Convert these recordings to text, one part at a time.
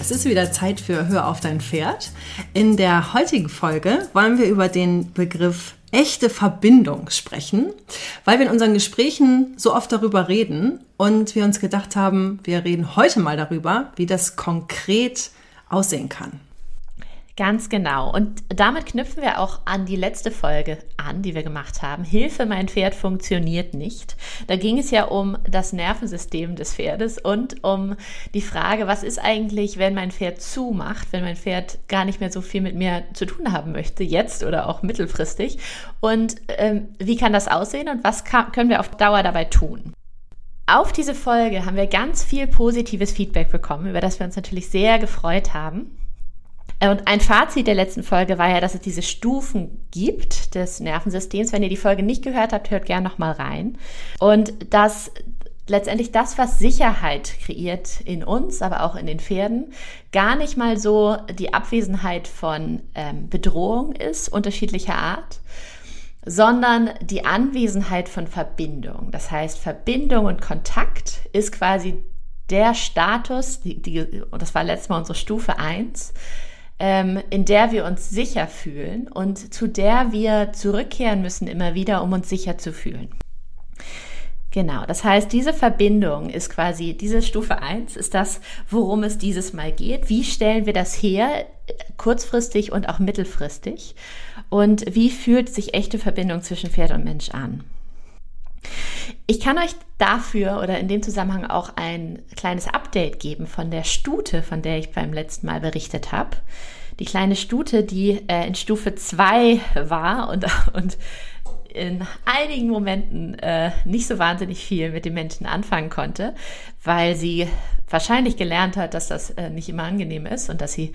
Es ist wieder Zeit für Hör auf dein Pferd. In der heutigen Folge wollen wir über den Begriff echte Verbindung sprechen, weil wir in unseren Gesprächen so oft darüber reden und wir uns gedacht haben, wir reden heute mal darüber, wie das konkret aussehen kann. Ganz genau. Und damit knüpfen wir auch an die letzte Folge an, die wir gemacht haben. Hilfe, mein Pferd funktioniert nicht. Da ging es ja um das Nervensystem des Pferdes und um die Frage, was ist eigentlich, wenn mein Pferd zumacht, wenn mein Pferd gar nicht mehr so viel mit mir zu tun haben möchte, jetzt oder auch mittelfristig. Und ähm, wie kann das aussehen und was kann, können wir auf Dauer dabei tun? Auf diese Folge haben wir ganz viel positives Feedback bekommen, über das wir uns natürlich sehr gefreut haben. Und ein Fazit der letzten Folge war ja, dass es diese Stufen gibt des Nervensystems. Wenn ihr die Folge nicht gehört habt, hört gerne nochmal rein. Und dass letztendlich das, was Sicherheit kreiert in uns, aber auch in den Pferden, gar nicht mal so die Abwesenheit von ähm, Bedrohung ist, unterschiedlicher Art, sondern die Anwesenheit von Verbindung. Das heißt, Verbindung und Kontakt ist quasi der Status, die, die, und das war letztes Mal unsere Stufe eins ähm, in der wir uns sicher fühlen und zu der wir zurückkehren müssen immer wieder, um uns sicher zu fühlen. Genau, das heißt, diese Verbindung ist quasi, diese Stufe eins ist das, worum es dieses Mal geht. Wie stellen wir das her, kurzfristig und auch mittelfristig? Und wie fühlt sich echte Verbindung zwischen Pferd und Mensch an? Ich kann euch dafür oder in dem Zusammenhang auch ein kleines Update geben von der Stute, von der ich beim letzten Mal berichtet habe. Die kleine Stute, die äh, in Stufe 2 war und, und in einigen Momenten äh, nicht so wahnsinnig viel mit den Menschen anfangen konnte, weil sie wahrscheinlich gelernt hat, dass das äh, nicht immer angenehm ist und dass sie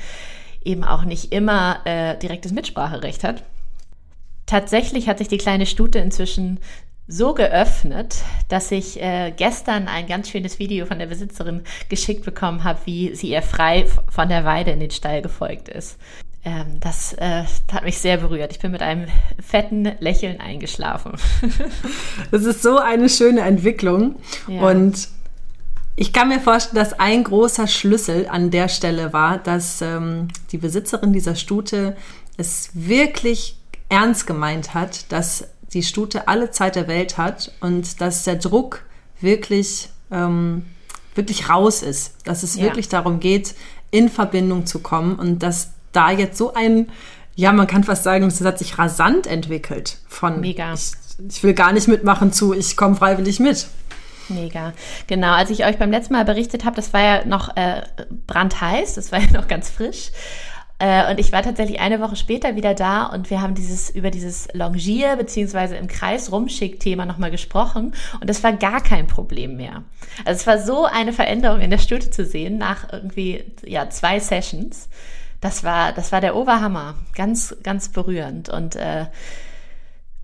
eben auch nicht immer äh, direktes Mitspracherecht hat. Tatsächlich hat sich die kleine Stute inzwischen so geöffnet, dass ich äh, gestern ein ganz schönes Video von der Besitzerin geschickt bekommen habe, wie sie ihr frei von der Weide in den Stall gefolgt ist. Ähm, das äh, hat mich sehr berührt. Ich bin mit einem fetten Lächeln eingeschlafen. das ist so eine schöne Entwicklung. Ja. Und ich kann mir vorstellen, dass ein großer Schlüssel an der Stelle war, dass ähm, die Besitzerin dieser Stute es wirklich ernst gemeint hat, dass die Stute alle Zeit der Welt hat und dass der Druck wirklich, ähm, wirklich raus ist. Dass es ja. wirklich darum geht, in Verbindung zu kommen und dass da jetzt so ein, ja, man kann fast sagen, es hat sich rasant entwickelt von Mega. Ich, ich will gar nicht mitmachen zu, ich komme freiwillig mit. Mega. Genau, als ich euch beim letzten Mal berichtet habe, das war ja noch äh, brandheiß, das war ja noch ganz frisch. Äh, und ich war tatsächlich eine Woche später wieder da und wir haben dieses über dieses Longier beziehungsweise im Kreis rumschick-Thema nochmal gesprochen und das war gar kein Problem mehr. Also es war so eine Veränderung in der Studie zu sehen nach irgendwie ja zwei Sessions. Das war das war der Oberhammer, ganz ganz berührend und äh,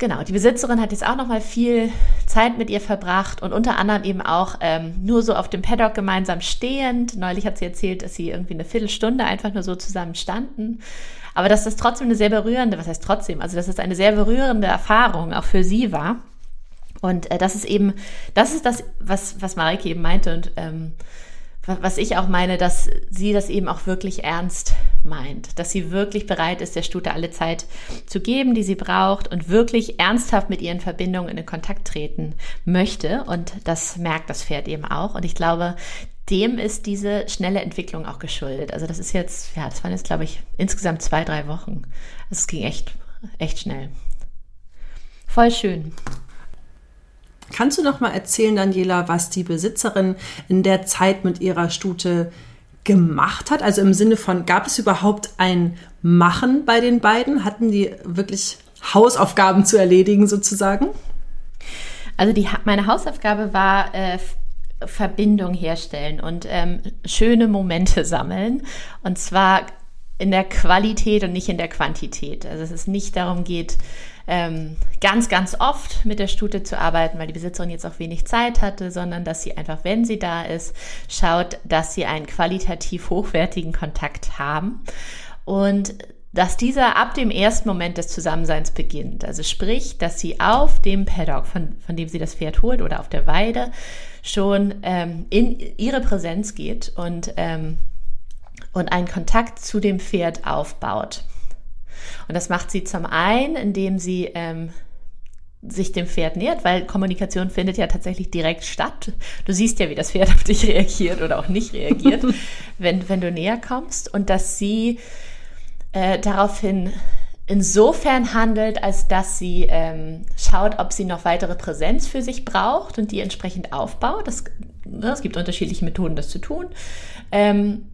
Genau, die Besitzerin hat jetzt auch noch mal viel Zeit mit ihr verbracht und unter anderem eben auch ähm, nur so auf dem Paddock gemeinsam stehend. Neulich hat sie erzählt, dass sie irgendwie eine Viertelstunde einfach nur so zusammen standen. Aber dass das trotzdem eine sehr berührende, was heißt trotzdem, also dass es eine sehr berührende Erfahrung auch für sie war. Und äh, das ist eben, das ist das, was, was Marike eben meinte und ähm, was ich auch meine, dass sie das eben auch wirklich ernst meint, dass sie wirklich bereit ist, der Stute alle Zeit zu geben, die sie braucht und wirklich ernsthaft mit ihren Verbindungen in Kontakt treten möchte. Und das merkt das Pferd eben auch. Und ich glaube, dem ist diese schnelle Entwicklung auch geschuldet. Also das ist jetzt, ja, das waren jetzt, glaube ich, insgesamt zwei, drei Wochen. Also es ging echt, echt schnell. Voll schön. Kannst du noch mal erzählen, Daniela, was die Besitzerin in der Zeit mit ihrer Stute gemacht hat? Also im Sinne von, gab es überhaupt ein Machen bei den beiden? Hatten die wirklich Hausaufgaben zu erledigen sozusagen? Also die, meine Hausaufgabe war, äh, Verbindung herstellen und ähm, schöne Momente sammeln. Und zwar in der Qualität und nicht in der Quantität. Also dass es nicht darum geht, ähm, ganz, ganz oft mit der Stute zu arbeiten, weil die Besitzerin jetzt auch wenig Zeit hatte, sondern dass sie einfach, wenn sie da ist, schaut, dass sie einen qualitativ hochwertigen Kontakt haben. Und dass dieser ab dem ersten Moment des Zusammenseins beginnt. Also sprich, dass sie auf dem Paddock, von, von dem sie das Pferd holt oder auf der Weide, schon ähm, in ihre Präsenz geht und, ähm, und einen Kontakt zu dem Pferd aufbaut. Und das macht sie zum einen, indem sie ähm, sich dem Pferd nähert, weil Kommunikation findet ja tatsächlich direkt statt. Du siehst ja, wie das Pferd auf dich reagiert oder auch nicht reagiert, wenn, wenn du näher kommst. Und dass sie äh, daraufhin insofern handelt, als dass sie ähm, schaut, ob sie noch weitere Präsenz für sich braucht und die entsprechend aufbaut. Das, ne, es gibt unterschiedliche Methoden, das zu tun. Ähm,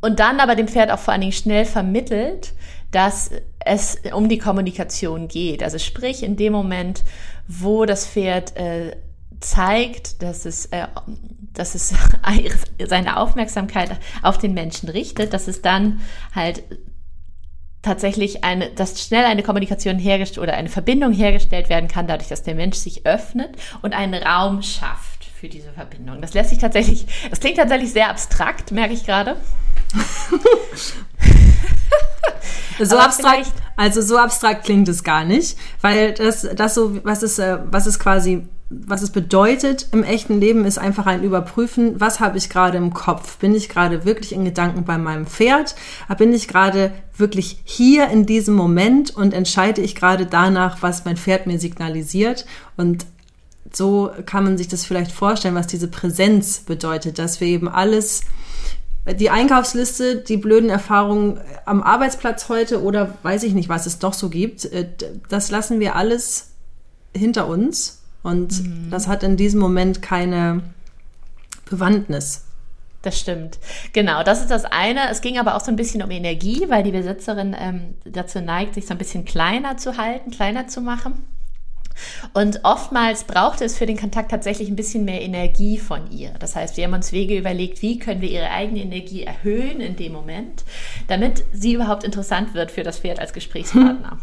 und dann aber dem Pferd auch vor allen Dingen schnell vermittelt, dass es um die Kommunikation geht. Also sprich, in dem Moment, wo das Pferd äh, zeigt, dass es, äh, dass es seine Aufmerksamkeit auf den Menschen richtet, dass es dann halt tatsächlich eine, dass schnell eine Kommunikation hergestellt oder eine Verbindung hergestellt werden kann, dadurch, dass der Mensch sich öffnet und einen Raum schafft für diese Verbindung. Das lässt sich tatsächlich, das klingt tatsächlich sehr abstrakt, merke ich gerade. so abstrakt, also so abstrakt klingt es gar nicht, weil das, das so, was ist, äh, was ist quasi was es bedeutet im echten Leben, ist einfach ein Überprüfen, was habe ich gerade im Kopf? Bin ich gerade wirklich in Gedanken bei meinem Pferd? Bin ich gerade wirklich hier in diesem Moment und entscheide ich gerade danach, was mein Pferd mir signalisiert? Und so kann man sich das vielleicht vorstellen, was diese Präsenz bedeutet, dass wir eben alles die Einkaufsliste, die blöden Erfahrungen am Arbeitsplatz heute oder weiß ich nicht, was es doch so gibt, äh, das lassen wir alles hinter uns und mhm. das hat in diesem Moment keine Bewandtnis. Das stimmt. Genau, das ist das eine. Es ging aber auch so ein bisschen um Energie, weil die Besitzerin ähm, dazu neigt, sich so ein bisschen kleiner zu halten, kleiner zu machen. Und oftmals braucht es für den Kontakt tatsächlich ein bisschen mehr Energie von ihr. Das heißt, wir haben uns Wege überlegt, wie können wir ihre eigene Energie erhöhen in dem Moment, damit sie überhaupt interessant wird für das Pferd als Gesprächspartner.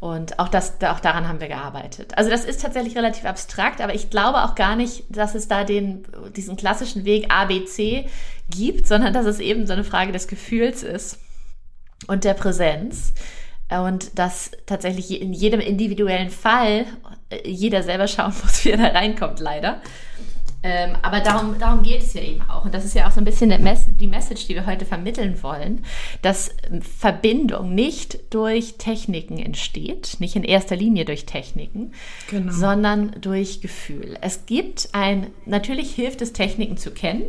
Und auch, das, auch daran haben wir gearbeitet. Also das ist tatsächlich relativ abstrakt, aber ich glaube auch gar nicht, dass es da den, diesen klassischen Weg ABC gibt, sondern dass es eben so eine Frage des Gefühls ist und der Präsenz. Und dass tatsächlich in jedem individuellen Fall jeder selber schauen muss, wie er da reinkommt, leider. Ähm, aber darum, darum geht es ja eben auch. Und das ist ja auch so ein bisschen die Message, die wir heute vermitteln wollen, dass Verbindung nicht durch Techniken entsteht, nicht in erster Linie durch Techniken, genau. sondern durch Gefühl. Es gibt ein, natürlich hilft es, Techniken zu kennen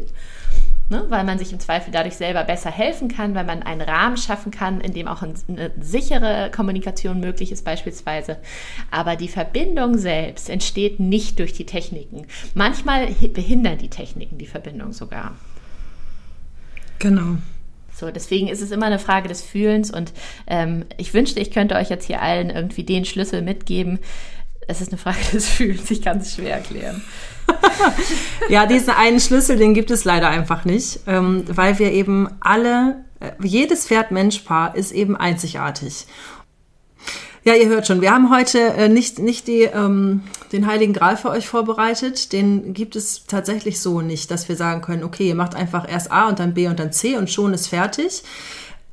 ne? weil man sich im Zweifel dadurch selber besser helfen kann, weil man einen Rahmen schaffen kann, in dem auch eine sichere Kommunikation möglich ist beispielsweise. Aber die Verbindung selbst entsteht nicht durch die Techniken. Manchmal behindern die Techniken die Verbindung sogar. Genau. So, deswegen ist es immer eine Frage des Fühlens und ähm, ich wünschte, ich könnte euch jetzt hier allen irgendwie den Schlüssel mitgeben. Es ist eine Frage des Fühlens, ich kann es schwer erklären. Ja, diesen einen Schlüssel, den gibt es leider einfach nicht, ähm, weil wir eben alle, äh, jedes Pferd-Mensch-Paar ist eben einzigartig. Ja, ihr hört schon, wir haben heute äh, nicht, nicht die, ähm, den Heiligen Gral für euch vorbereitet. Den gibt es tatsächlich so nicht, dass wir sagen können, okay, ihr macht einfach erst A und dann B und dann C und schon ist fertig.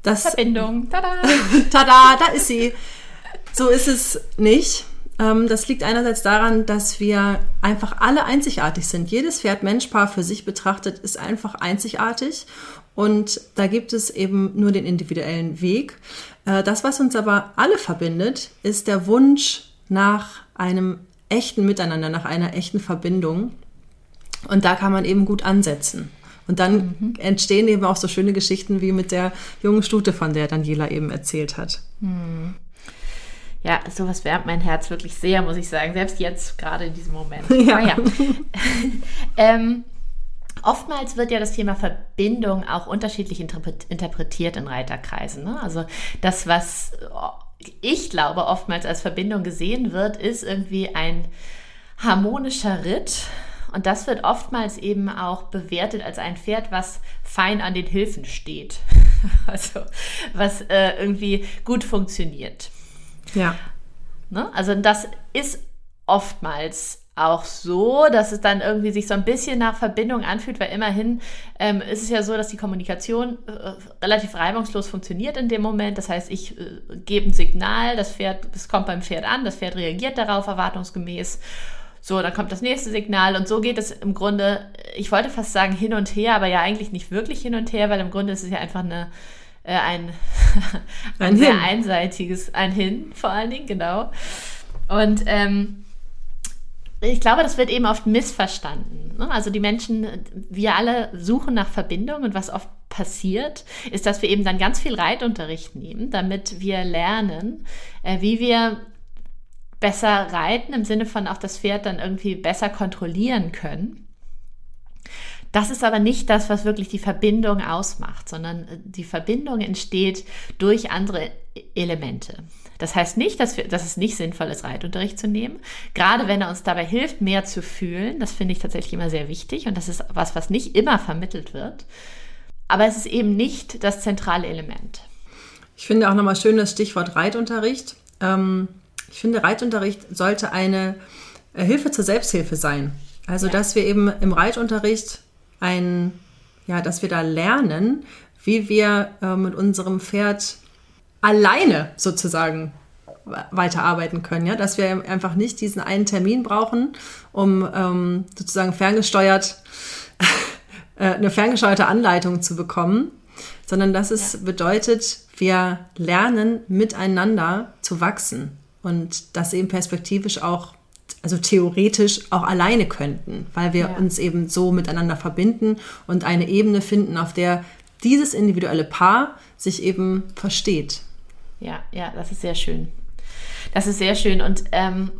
Das, Verbindung, tada! tada, da ist sie. So ist es nicht. Ähm, das liegt einerseits daran, dass wir einfach alle einzigartig sind. Jedes Pferd-Mensch-Paar für sich betrachtet ist einfach einzigartig. Und da gibt es eben nur den individuellen Weg. Äh, das, was uns aber alle verbindet, ist der Wunsch nach einem echten Miteinander, nach einer echten Verbindung. Und da kann man eben gut ansetzen. Und dann mhm. entstehen eben auch so schöne Geschichten wie mit der jungen Stute, von der Daniela eben erzählt hat. Mhm ja, sowas wärmt mein Herz wirklich sehr, muss ich sagen. Selbst jetzt, gerade in diesem Moment. Ja. ja. ähm, oftmals wird ja das Thema Verbindung auch unterschiedlich interpretiert in Reiterkreisen. Ne? Also das, was ich glaube, oftmals als Verbindung gesehen wird, ist irgendwie ein harmonischer Ritt Und das wird oftmals eben auch bewertet als ein Pferd, was fein an den Hilfen steht. also was äh, irgendwie gut funktioniert. Ja. Ne? Also das ist oftmals auch so, dass es dann irgendwie sich so ein bisschen nach Verbindung anfühlt, weil immerhin ähm, ist es ja so, dass die Kommunikation äh, relativ reibungslos funktioniert in dem Moment. Das heißt, ich äh, gebe ein Signal, das Pferd, es kommt beim Pferd an, das Pferd reagiert darauf erwartungsgemäß. So, dann kommt das nächste Signal und so geht es im Grunde, ich wollte fast sagen hin und her, aber ja eigentlich nicht wirklich hin und her, weil im Grunde ist es ja einfach eine, äh, ein, ein, ein sehr einseitiges, ein Hin vor allen Dingen, genau. Und ähm, ich glaube, das wird eben oft missverstanden. Ne? Also die Menschen, wir alle suchen nach Verbindung und was oft passiert, ist, dass wir eben dann ganz viel Reitunterricht nehmen, damit wir lernen, äh, wie wir besser reiten, im Sinne von auch das Pferd dann irgendwie besser kontrollieren können. Das ist aber nicht das, was wirklich die Verbindung ausmacht, sondern äh, die Verbindung entsteht durch andere Elemente. Das heißt nicht, dass, wir, dass es nicht sinnvoll ist, Reitunterricht zu nehmen. Gerade wenn er uns dabei hilft, mehr zu fühlen. Das finde ich tatsächlich immer sehr wichtig und das ist was, was nicht immer vermittelt wird. Aber es ist eben nicht das zentrale Element. Ich finde auch nochmal schön das Stichwort Reitunterricht. Ähm, ich finde, Reitunterricht sollte eine äh, Hilfe zur Selbsthilfe sein. Also, ja. dass wir eben im Reitunterricht ein, ja, dass wir da lernen, wie wir äh, mit unserem Pferd alleine sozusagen weiterarbeiten können, ja, dass wir einfach nicht diesen einen Termin brauchen, um ähm, sozusagen ferngesteuert äh, eine ferngesteuerte Anleitung zu bekommen, sondern dass es ja. bedeutet, wir lernen miteinander zu wachsen und das eben perspektivisch auch, also theoretisch auch alleine könnten, weil wir ja. uns eben so miteinander verbinden und eine Ebene finden, auf der dieses individuelle Paar sich eben versteht. Ja, ja, das ist sehr schön. Das ist sehr schön und ähm,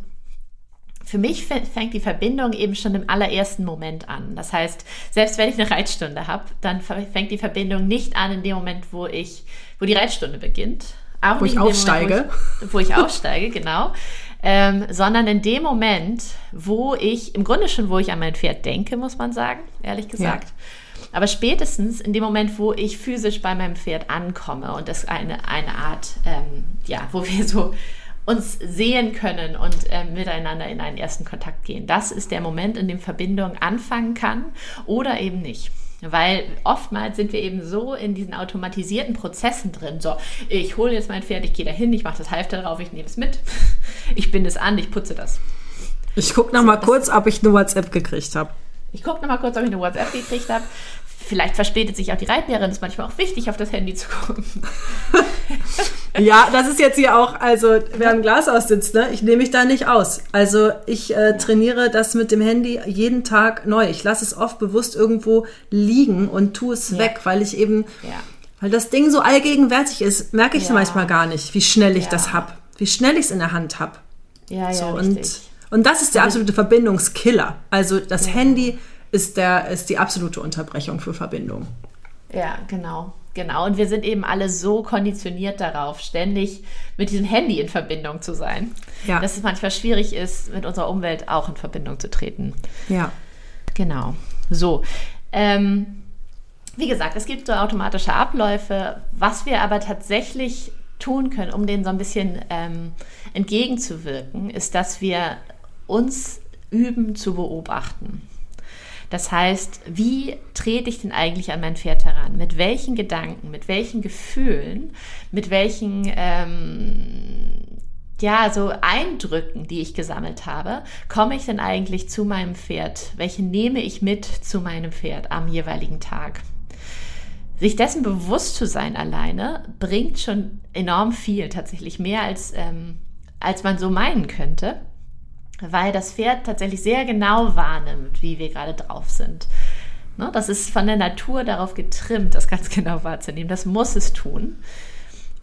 für mich fängt die Verbindung eben schon im allerersten Moment an. Das heißt, selbst wenn ich eine Reitstunde habe, dann fängt die Verbindung nicht an in dem Moment, wo ich, wo die Reitstunde beginnt. Auch wo ich aufsteige. Moment, wo, ich, wo ich aufsteige, genau. Ähm, sondern in dem Moment, wo ich, im Grunde schon, wo ich an mein Pferd denke, muss man sagen, ehrlich gesagt. Ja aber spätestens in dem Moment, wo ich physisch bei meinem Pferd ankomme und das eine, eine Art, ähm, ja, wo wir so uns sehen können und äh, miteinander in einen ersten Kontakt gehen. Das ist der Moment, in dem Verbindung anfangen kann oder eben nicht. Weil oftmals sind wir eben so in diesen automatisierten Prozessen drin. So, ich hole jetzt mein Pferd, ich gehe dahin, ich mache das Halfter drauf, ich nehme es mit, ich binde es an, ich putze das. Ich gucke noch mal kurz, ob ich eine WhatsApp gekriegt habe. Ich gucke noch mal kurz, ob ich eine WhatsApp gekriegt habe. Vielleicht verspätet sich auch die Reitlehrerin. ist manchmal auch wichtig, auf das Handy zu gucken. ja, das ist jetzt hier auch, also wer im Glas aussitzt, ne? ich nehme mich da nicht aus. Also ich äh, trainiere das mit dem Handy jeden Tag neu. Ich lasse es oft bewusst irgendwo liegen und tue es ja. weg, weil ich eben, ja. weil das Ding so allgegenwärtig ist, merke ich ja. manchmal gar nicht, wie schnell ich das habe, wie schnell ich es in der Hand habe. Ja, so, ja, und, und das ist der absolute Verbindungskiller. Also das Handy ist, der, ist die absolute Unterbrechung für Verbindung. Ja, genau. Genau. Und wir sind eben alle so konditioniert darauf, ständig mit diesem Handy in Verbindung zu sein, ja. dass es manchmal schwierig ist, mit unserer Umwelt auch in Verbindung zu treten. Ja. Genau. So. Ähm, wie gesagt, es gibt so automatische Abläufe. Was wir aber tatsächlich tun können, um denen so ein bisschen ähm, entgegenzuwirken, ist, dass wir uns üben zu beobachten. Das heißt, wie trete ich denn eigentlich an mein Pferd heran? Mit welchen Gedanken, mit welchen Gefühlen, mit welchen ähm, ja, so Eindrücken, die ich gesammelt habe, komme ich denn eigentlich zu meinem Pferd? Welche nehme ich mit zu meinem Pferd am jeweiligen Tag? Sich dessen bewusst zu sein alleine bringt schon enorm viel, tatsächlich mehr als, ähm, als man so meinen könnte weil das Pferd tatsächlich sehr genau wahrnimmt, wie wir gerade drauf sind. Ne, das ist von der Natur darauf getrimmt, das ganz genau wahrzunehmen. Das muss es tun.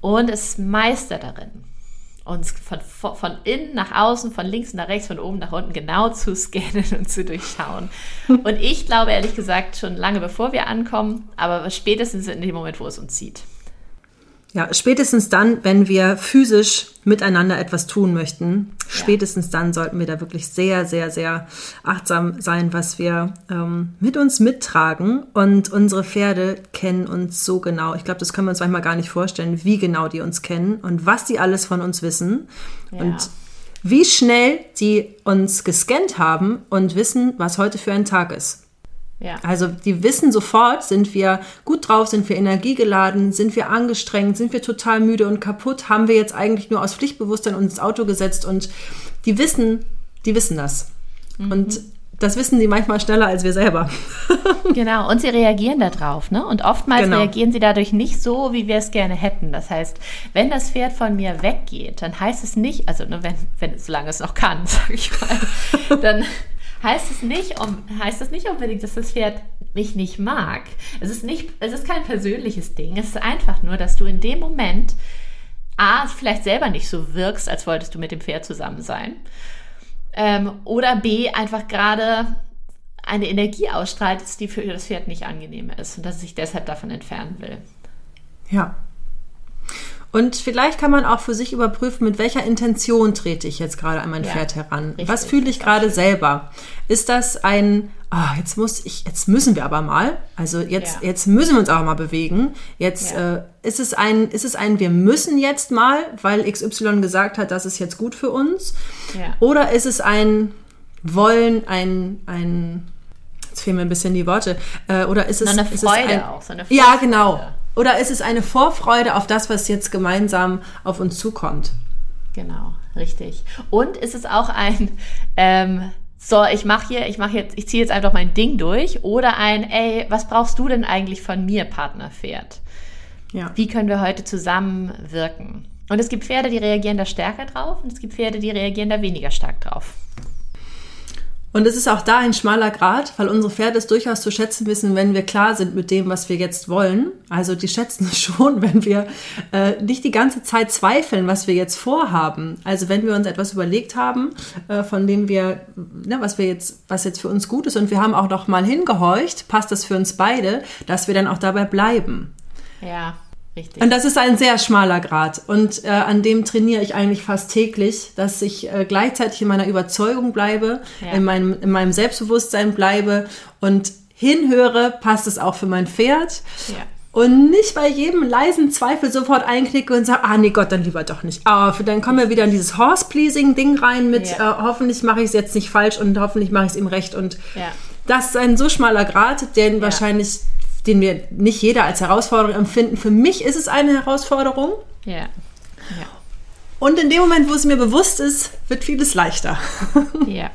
Und es ist Meister darin, uns von, von innen nach außen, von links nach rechts, von oben nach unten genau zu scannen und zu durchschauen. Und ich glaube ehrlich gesagt schon lange bevor wir ankommen, aber spätestens in dem Moment, wo es uns zieht. Ja, spätestens dann, wenn wir physisch miteinander etwas tun möchten, spätestens dann sollten wir da wirklich sehr, sehr, sehr achtsam sein, was wir ähm, mit uns mittragen. Und unsere Pferde kennen uns so genau. Ich glaube, das können wir uns manchmal gar nicht vorstellen, wie genau die uns kennen und was die alles von uns wissen. Ja. Und wie schnell die uns gescannt haben und wissen, was heute für ein Tag ist. Ja. Also die wissen sofort, sind wir gut drauf, sind wir energiegeladen, sind wir angestrengt, sind wir total müde und kaputt, haben wir jetzt eigentlich nur aus Pflichtbewusstsein uns ins Auto gesetzt und die wissen, die wissen das. Mhm. Und das wissen die manchmal schneller als wir selber. genau, und sie reagieren darauf, ne? Und oftmals genau. reagieren sie dadurch nicht so, wie wir es gerne hätten. Das heißt, wenn das Pferd von mir weggeht, dann heißt es nicht, also ne, wenn, wenn solange es noch kann, sag ich mal, dann heißt es nicht, um, heißt es nicht unbedingt, dass das Pferd mich nicht mag. Es ist nicht, es ist kein persönliches Ding. Es ist einfach nur, dass du in dem Moment A, vielleicht selber nicht so wirkst, als wolltest du mit dem Pferd zusammen sein. Ähm, oder B, einfach gerade eine Energie ausstrahlt, die für das Pferd nicht angenehm ist und dass es sich deshalb davon entfernen will. Ja, und vielleicht kann man auch für sich überprüfen, mit welcher Intention trete ich jetzt gerade an mein ja, Pferd heran. Richtig, Was fühle ich gerade selber? Ist das ein, oh, jetzt muss ich, jetzt müssen wir aber mal, also jetzt, ja. jetzt müssen wir uns auch mal bewegen. Jetzt ja. äh, ist es ein, ist es ein, wir müssen jetzt mal, weil XY gesagt hat, das ist jetzt gut für uns. Oder ist es ein Wollen, ein, ein, jetzt fehlen mir ein bisschen die Worte, äh, oder ist es, eine Freude ist es ein, auch, so eine Freude. Ja, genau. Oder ist es eine Vorfreude auf das, was jetzt gemeinsam auf uns zukommt? Genau, richtig. Und ist es auch ein, ähm, so, ich mache hier, ich mache jetzt, ich ziehe jetzt einfach mein Ding durch oder ein, ey, was brauchst du denn eigentlich von mir, Partnerpferd? Ja. Wie können wir heute zusammen wirken? Und es gibt Pferde, die reagieren da stärker drauf und es gibt Pferde, die reagieren da weniger stark drauf. Und es ist auch da ein schmaler Grad, weil unsere Pferde es durchaus zu schätzen wissen, wenn wir klar sind mit dem, was wir jetzt wollen. Also die schätzen es schon, wenn wir äh, nicht die ganze Zeit zweifeln, was wir jetzt vorhaben. Also wenn wir uns etwas überlegt haben, äh, von dem wir, ne, was wir jetzt, was jetzt für uns gut ist, und wir haben auch noch mal hingehorcht, passt das für uns beide, dass wir dann auch dabei bleiben. Ja. Richtig. Und das ist ein sehr schmaler Grad. Und äh, an dem trainiere ich eigentlich fast täglich, dass ich äh, gleichzeitig in meiner Überzeugung bleibe, ja. in, meinem, in meinem Selbstbewusstsein bleibe und hinhöre, passt es auch für mein Pferd. Ja. Und nicht bei jedem leisen Zweifel sofort einknicke und sage, ah nee Gott, dann lieber doch nicht. Ah, dann kommen wir wieder in dieses Horse-Pleasing-Ding rein mit, ja. äh, hoffentlich mache ich es jetzt nicht falsch und hoffentlich mache ich es ihm recht. Und das ist ein so schmaler Grad, den wahrscheinlich den wir nicht jeder als Herausforderung empfinden. Für mich ist es eine Herausforderung. Ja. ja. Und in dem Moment, wo es mir bewusst ist, wird vieles leichter. Ja.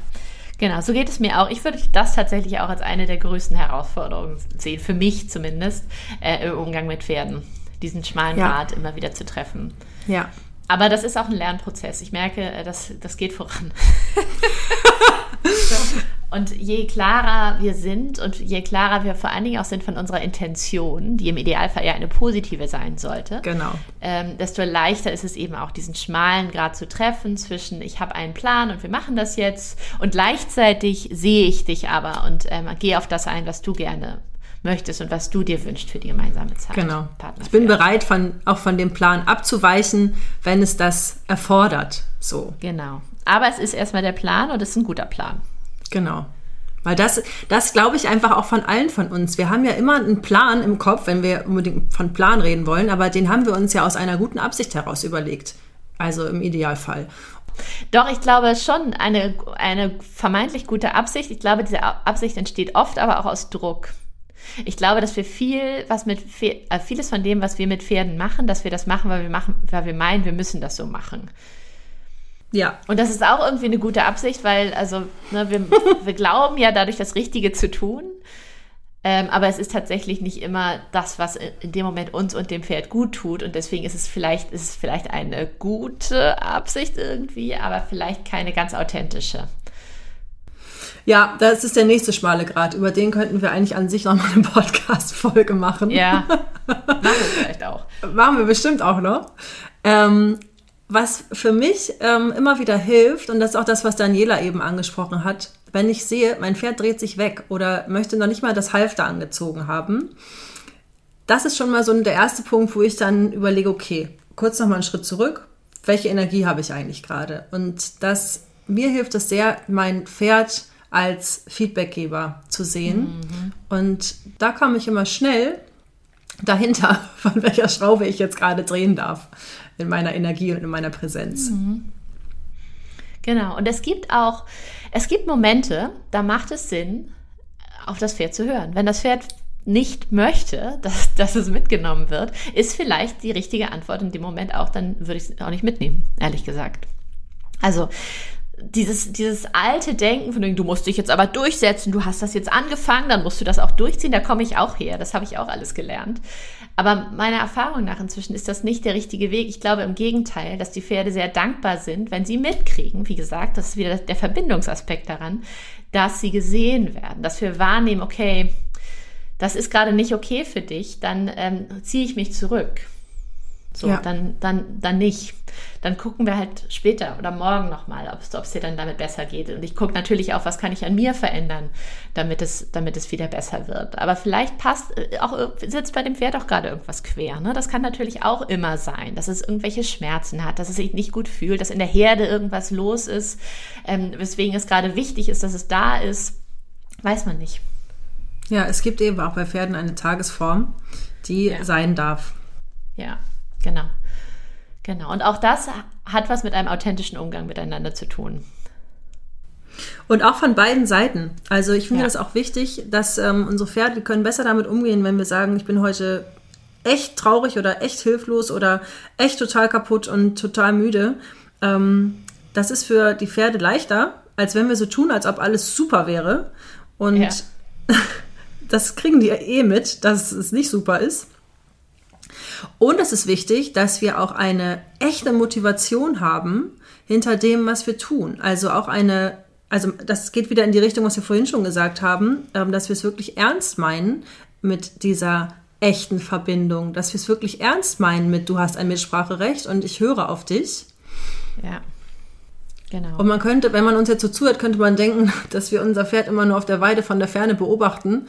Genau, so geht es mir auch. Ich würde das tatsächlich auch als eine der größten Herausforderungen sehen, für mich zumindest, äh, im Umgang mit Pferden. Diesen schmalen ja. Grad immer wieder zu treffen. Ja. Aber das ist auch ein Lernprozess. Ich merke, äh, das, das geht voran. Und je klarer wir sind und je klarer wir vor allen Dingen auch sind von unserer Intention, die im Idealfall ja eine positive sein sollte, genau. ähm, desto leichter ist es eben auch, diesen schmalen Grad zu treffen zwischen ich habe einen Plan und wir machen das jetzt und gleichzeitig sehe ich dich aber und ähm, gehe auf das ein, was du gerne möchtest und was du dir wünschst für die gemeinsame Zeit. Genau. Ich bin bereit, von, auch von dem Plan abzuweichen, wenn es das erfordert. So. Genau. Aber es ist erstmal der Plan und es ist ein guter Plan. Genau. Weil das, das glaube ich einfach auch von allen von uns. Wir haben ja immer einen Plan im Kopf, wenn wir unbedingt von Plan reden wollen, aber den haben wir uns ja aus einer guten Absicht heraus überlegt. Also im Idealfall. Doch, ich glaube schon eine, eine vermeintlich gute Absicht. Ich glaube, diese Absicht entsteht oft aber auch aus Druck. Ich glaube, dass wir viel, was mit äh, vieles von dem, was wir mit Pferden machen, dass wir das machen, weil wir machen, weil wir meinen, wir müssen das so machen. Ja. Und das ist auch irgendwie eine gute Absicht, weil, also, ne, wir, wir glauben ja dadurch das Richtige zu tun. Ähm, aber es ist tatsächlich nicht immer das, was in dem Moment uns und dem Pferd gut tut. Und deswegen ist es vielleicht, ist es vielleicht eine gute Absicht irgendwie, aber vielleicht keine ganz authentische. Ja, das ist der nächste schmale Grad. Über den könnten wir eigentlich an sich nochmal eine Podcast-Folge machen. Ja, machen wir vielleicht auch. Machen wir bestimmt auch noch. Ähm, was für mich ähm, immer wieder hilft, und das ist auch das, was Daniela eben angesprochen hat, wenn ich sehe, mein Pferd dreht sich weg oder möchte noch nicht mal das Halfter angezogen haben, das ist schon mal so der erste Punkt, wo ich dann überlege, okay, kurz noch mal einen Schritt zurück. Welche Energie habe ich eigentlich gerade? Und das, mir hilft es sehr, mein Pferd als Feedbackgeber zu sehen. Mhm. Und da komme ich immer schnell dahinter, von welcher Schraube ich jetzt gerade drehen darf in meiner Energie und in meiner Präsenz. Mhm. Genau. Und es gibt auch, es gibt Momente, da macht es Sinn, auf das Pferd zu hören. Wenn das Pferd nicht möchte, dass, dass es mitgenommen wird, ist vielleicht die richtige Antwort in dem Moment auch, dann würde ich es auch nicht mitnehmen, ehrlich gesagt. Also dieses, dieses alte Denken von du musst dich jetzt aber durchsetzen, du hast das jetzt angefangen, dann musst du das auch durchziehen, da komme ich auch her, das habe ich auch alles gelernt. Aber meiner Erfahrung nach inzwischen ist das nicht der richtige Weg. Ich glaube im Gegenteil, dass die Pferde sehr dankbar sind, wenn sie mitkriegen, wie gesagt, das ist wieder der Verbindungsaspekt daran, dass sie gesehen werden, dass wir wahrnehmen, okay, das ist gerade nicht okay für dich, dann ähm, ziehe ich mich zurück. So, ja. dann, dann, dann nicht. Dann gucken wir halt später oder morgen nochmal, ob es dir dann damit besser geht. Und ich gucke natürlich auch, was kann ich an mir verändern, damit es, damit es wieder besser wird. Aber vielleicht passt äh, auch, äh, sitzt bei dem Pferd auch gerade irgendwas quer. Ne? Das kann natürlich auch immer sein, dass es irgendwelche Schmerzen hat, dass es sich nicht gut fühlt, dass in der Herde irgendwas los ist, ähm, weswegen es gerade wichtig ist, dass es da ist. Weiß man nicht. Ja, es gibt eben auch bei Pferden eine Tagesform, die ja. sein darf. Ja, genau. Genau. Und auch das hat was mit einem authentischen Umgang miteinander zu tun. Und auch von beiden Seiten. Also ich finde ja. das auch wichtig, dass ähm, unsere Pferde, können besser damit umgehen, wenn wir sagen, ich bin heute echt traurig oder echt hilflos oder echt total kaputt und total müde. Ähm, das ist für die Pferde leichter, als wenn wir so tun, als ob alles super wäre. Und ja. das kriegen die eh mit, dass es nicht super ist. Und es ist wichtig, dass wir auch eine echte Motivation haben hinter dem, was wir tun. Also auch eine, also das geht wieder in die Richtung, was wir vorhin schon gesagt haben, ähm, dass wir es wirklich ernst meinen mit dieser echten Verbindung, dass wir es wirklich ernst meinen mit, du hast ein Mitspracherecht und ich höre auf dich. Ja. Genau. Und man könnte, wenn man uns jetzt so zuhört, könnte man denken, dass wir unser Pferd immer nur auf der Weide von der Ferne beobachten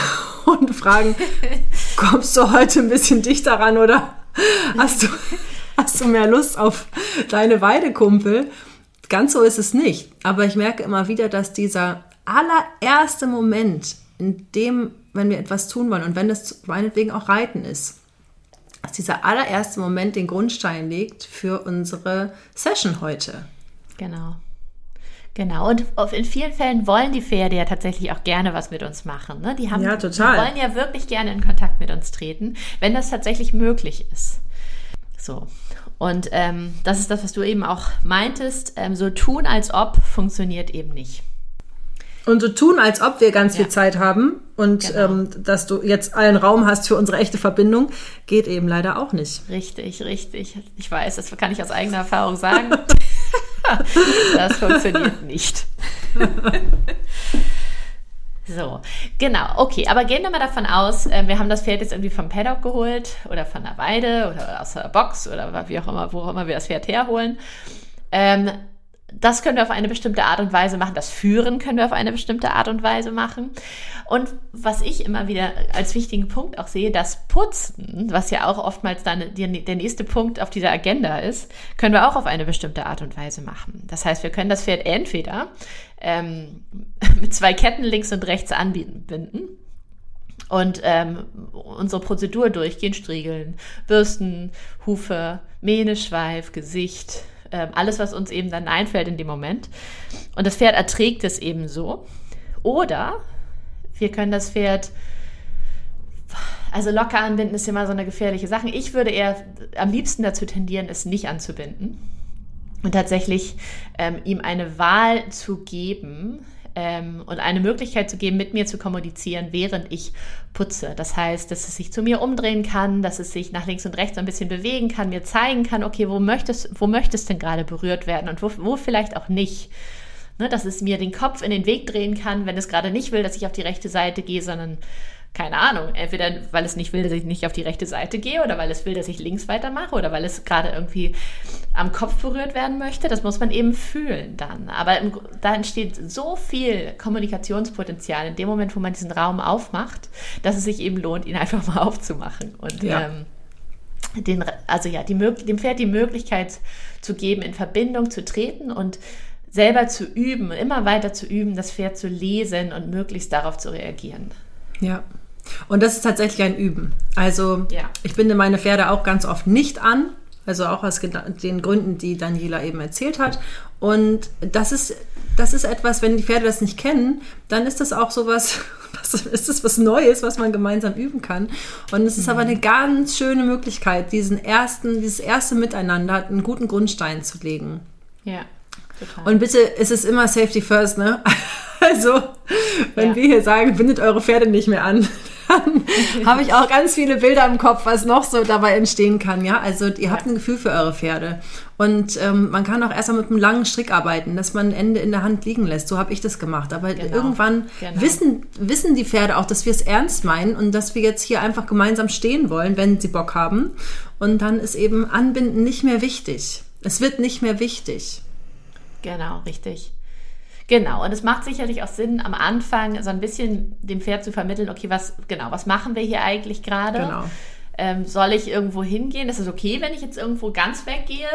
und fragen, kommst du heute ein bisschen dichter ran oder hast du, hast du mehr Lust auf deine Weidekumpel? Ganz so ist es nicht. Aber ich merke immer wieder, dass dieser allererste Moment, in dem, wenn wir etwas tun wollen und wenn das meinetwegen auch Reiten ist, dass dieser allererste Moment den Grundstein legt für unsere Session heute. Genau. Genau, und in vielen Fällen wollen die Pferde ja tatsächlich auch gerne was mit uns machen. Ne? Die, haben, ja, total. die wollen ja wirklich gerne in Kontakt mit uns treten, wenn das tatsächlich möglich ist. So. Und ähm, das ist das, was du eben auch meintest. Ähm, so tun, als ob funktioniert eben nicht. Und so tun, als ob wir ganz ja. viel Zeit haben und genau. ähm, dass du jetzt allen Raum hast für unsere echte Verbindung, geht eben leider auch nicht. Richtig, richtig. Ich weiß, das kann ich aus eigener Erfahrung sagen. das funktioniert nicht. So, genau, okay, aber gehen wir mal davon aus, äh, wir haben das Pferd jetzt irgendwie vom Paddock geholt oder von der Weide oder aus der Box oder wie auch immer, wo auch immer wir das Pferd herholen. Ähm, das können wir auf eine bestimmte Art und Weise machen. Das Führen können wir auf eine bestimmte Art und Weise machen. Und was ich immer wieder als wichtigen Punkt auch sehe, das Putzen, was ja auch oftmals dann der nächste Punkt auf dieser Agenda ist, können wir auch auf eine bestimmte Art und Weise machen. Das heißt, wir können das Pferd entweder ähm, mit zwei Ketten links und rechts anbinden und ähm, unsere Prozedur durchgehen, striegeln, bürsten, Hufe, Mähne, Schweif, Gesicht, ähm, alles, was uns eben dann einfällt in dem Moment. Und das Pferd erträgt es eben so. Oder wir können das Pferd, also locker anbinden ist immer so eine gefährliche Sache. Ich würde eher am liebsten dazu tendieren, es nicht anzubinden und tatsächlich ähm, ihm eine Wahl zu geben, ähm, und eine Möglichkeit zu geben, mit mir zu kommunizieren, während ich putze. Das heißt, dass es sich zu mir umdrehen kann, dass es sich nach links und rechts ein bisschen bewegen kann, mir zeigen kann, okay, wo möchtest, wo möchtest denn gerade berührt werden und wo, wo vielleicht auch nicht. Ne, dass es mir den Kopf in den Weg drehen kann, wenn es gerade nicht will, dass ich auf die rechte Seite gehe, sondern keine Ahnung, entweder weil es nicht will, dass ich nicht auf die rechte Seite gehe oder weil es will, dass ich links weitermache oder weil es gerade irgendwie am Kopf berührt werden möchte. Das muss man eben fühlen dann. Aber im, da entsteht so viel Kommunikationspotenzial in dem Moment, wo man diesen Raum aufmacht, dass es sich eben lohnt, ihn einfach mal aufzumachen. Und ja. ähm, den, also ja, die, dem Pferd die Möglichkeit zu geben, in Verbindung zu treten und selber zu üben, immer weiter zu üben, das Pferd zu lesen und möglichst darauf zu reagieren. Ja. Und das ist tatsächlich ein Üben. Also ja. ich binde meine Pferde auch ganz oft nicht an, also auch aus den Gründen, die Daniela eben erzählt hat. Und das ist, das ist etwas, wenn die Pferde das nicht kennen, dann ist das auch sowas, was, ist das was Neues, was man gemeinsam üben kann. Und es ist mhm. aber eine ganz schöne Möglichkeit, diesen ersten, dieses erste Miteinander einen guten Grundstein zu legen. Ja. Total. Und bitte, es ist immer Safety First, ne? Also, wenn ja. wir hier sagen, bindet eure Pferde nicht mehr an, dann habe ich auch ganz viele Bilder im Kopf, was noch so dabei entstehen kann. Ja, also ihr ja. habt ein Gefühl für eure Pferde. Und ähm, man kann auch erstmal mit einem langen Strick arbeiten, dass man ein Ende in der Hand liegen lässt. So habe ich das gemacht. Aber genau. irgendwann genau. wissen, wissen die Pferde auch, dass wir es ernst meinen und dass wir jetzt hier einfach gemeinsam stehen wollen, wenn sie Bock haben. Und dann ist eben Anbinden nicht mehr wichtig. Es wird nicht mehr wichtig. Genau, richtig. Genau, und es macht sicherlich auch Sinn, am Anfang so ein bisschen dem Pferd zu vermitteln, okay, was genau, was machen wir hier eigentlich gerade? Genau. Ähm, soll ich irgendwo hingehen? Ist es okay, wenn ich jetzt irgendwo ganz weggehe?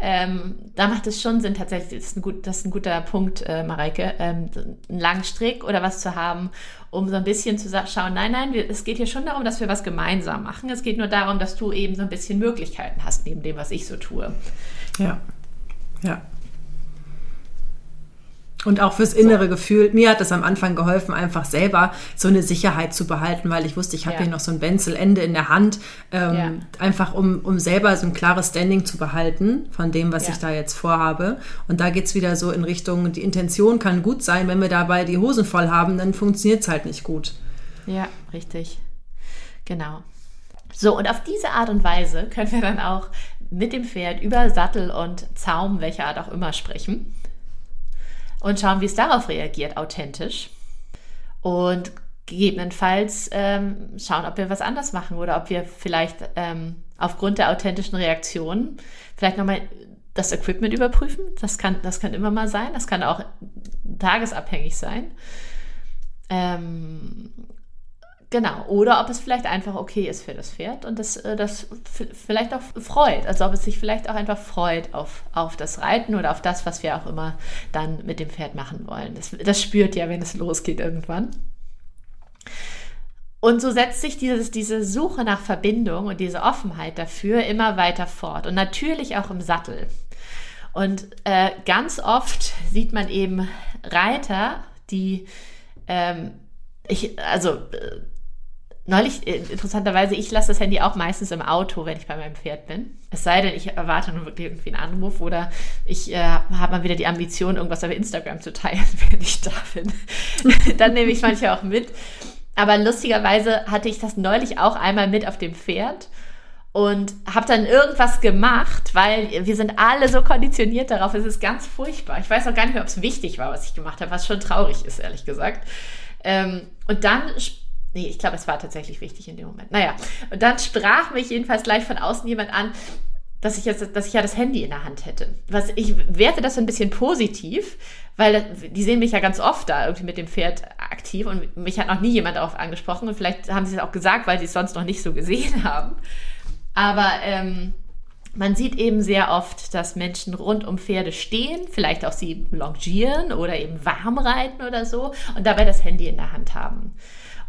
Ähm, da macht es schon Sinn, tatsächlich, das ist ein, gut, das ist ein guter Punkt, äh, Mareike, ähm, einen langen Strick oder was zu haben, um so ein bisschen zu schauen, nein, nein, wir, es geht hier schon darum, dass wir was gemeinsam machen. Es geht nur darum, dass du eben so ein bisschen Möglichkeiten hast, neben dem, was ich so tue. Ja, ja. Und auch fürs innere so. Gefühl. Mir hat das am Anfang geholfen, einfach selber so eine Sicherheit zu behalten, weil ich wusste, ich habe ja. hier noch so ein Benzelende in der Hand. Ähm, ja. Einfach um, um selber so ein klares Standing zu behalten von dem, was ja. ich da jetzt vorhabe. Und da geht es wieder so in Richtung, die Intention kann gut sein. Wenn wir dabei die Hosen voll haben, dann funktioniert es halt nicht gut. Ja, richtig. Genau. So, und auf diese Art und Weise können wir dann auch mit dem Pferd über Sattel und Zaum, welcher Art auch immer, sprechen und schauen, wie es darauf reagiert, authentisch. Und gegebenenfalls ähm, schauen, ob wir was anders machen oder ob wir vielleicht ähm, aufgrund der authentischen Reaktion vielleicht nochmal das Equipment überprüfen. Das kann, das kann immer mal sein. Das kann auch tagesabhängig sein. Ähm, Genau. Oder ob es vielleicht einfach okay ist für das Pferd und das, äh, das vielleicht auch freut. Also ob es sich vielleicht auch einfach freut auf, auf das Reiten oder auf das, was wir auch immer dann mit dem Pferd machen wollen. Das, das spürt ja, wenn es losgeht irgendwann. Und so setzt sich dieses, diese Suche nach Verbindung und diese Offenheit dafür immer weiter fort. Und natürlich auch im Sattel. Und äh, ganz oft sieht man eben Reiter, die ähm, ich, also äh, Neulich, äh, interessanterweise, ich lasse das Handy auch meistens im Auto, wenn ich bei meinem Pferd bin. Es sei denn, ich erwarte nur wirklich irgendwie einen Anruf oder ich äh, habe mal wieder die Ambition, irgendwas auf Instagram zu teilen, wenn ich da bin. Dann nehme ich manchmal auch mit. Aber lustigerweise hatte ich das neulich auch einmal mit auf dem Pferd und habe dann irgendwas gemacht, weil wir sind alle so konditioniert darauf. Es ist ganz furchtbar. Ich weiß auch gar nicht mehr, ob es wichtig war, was ich gemacht habe, was schon traurig ist, ehrlich gesagt. Ähm, und dann Nee, ich glaube, es war tatsächlich wichtig in dem Moment. Naja, und dann sprach mich jedenfalls gleich von außen jemand an, dass ich jetzt, dass ich ja das Handy in der Hand hätte. Was ich werte das ein bisschen positiv, weil die sehen mich ja ganz oft da irgendwie mit dem Pferd aktiv und mich hat noch nie jemand darauf angesprochen und vielleicht haben sie es auch gesagt, weil sie es sonst noch nicht so gesehen haben. Aber ähm, man sieht eben sehr oft, dass Menschen rund um Pferde stehen, vielleicht auch sie longieren oder eben warm reiten oder so und dabei das Handy in der Hand haben.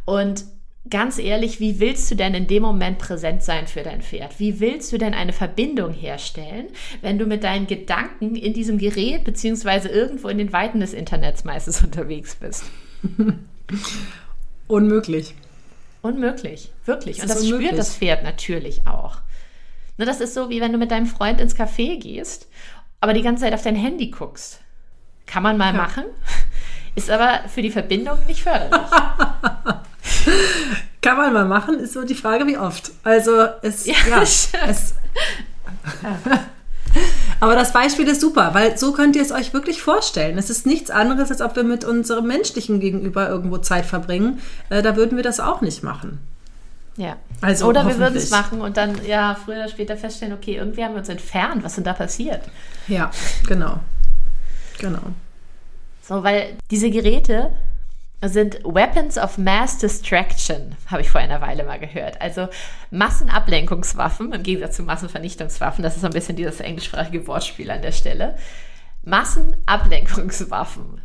Und ganz ehrlich, wie willst du denn in dem Moment präsent sein für dein Pferd? Wie willst du denn eine Verbindung herstellen, wenn du mit deinen Gedanken in diesem Gerät beziehungsweise irgendwo in den Weiten des Internets meistens unterwegs bist? Unmöglich. Unmöglich, wirklich. Und das unmöglich. spürt das Pferd natürlich auch. Ne, das ist so, wie wenn du mit deinem Freund ins Café gehst, aber die ganze Zeit auf dein Handy guckst. Kann man mal ja. machen, ist aber für die Verbindung nicht förderlich. Kann man mal machen, ist so die Frage, wie oft. Also es, ja, ja es, Aber das Beispiel ist super, weil so könnt ihr es euch wirklich vorstellen. Es ist nichts anderes, als ob wir mit unserem menschlichen Gegenüber irgendwo Zeit verbringen. Äh, da würden wir das auch nicht machen. Ja. Also oder wir würden es machen und dann ja früher oder später feststellen, okay, irgendwie haben wir uns entfernt. Was denn da passiert? Ja, genau. Genau. So, weil diese Geräte sind Weapons of Mass Distraction, habe ich vor einer Weile mal gehört. Also Massenablenkungswaffen im Gegensatz zu Massenvernichtungswaffen. Das ist so ein bisschen dieses englischsprachige Wortspiel an der Stelle. Massenablenkungswaffen.